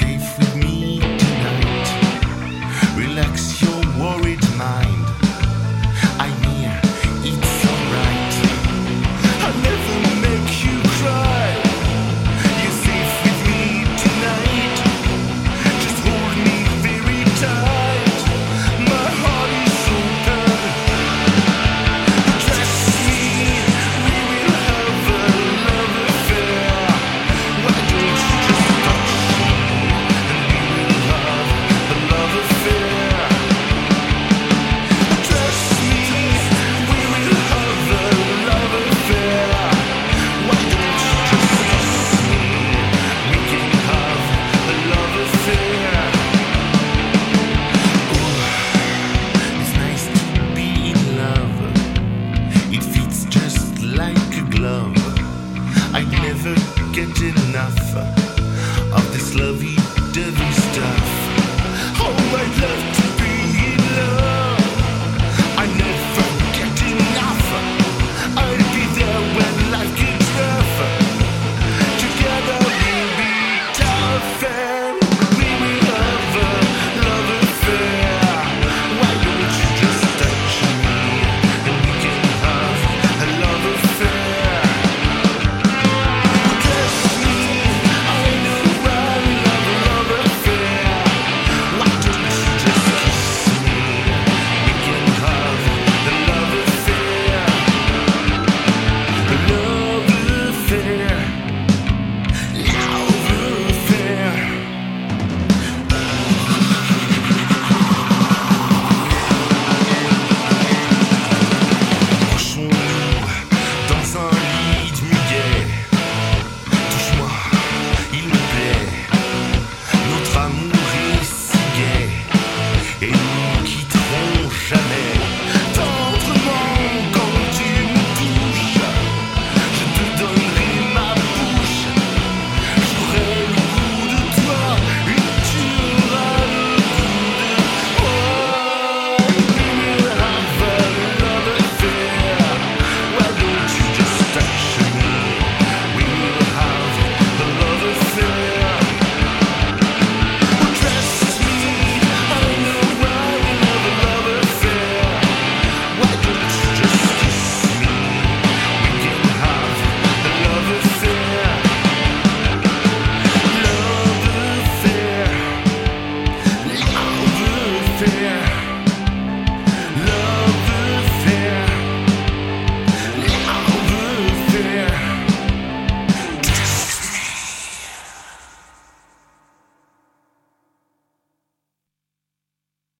safe with me. love you.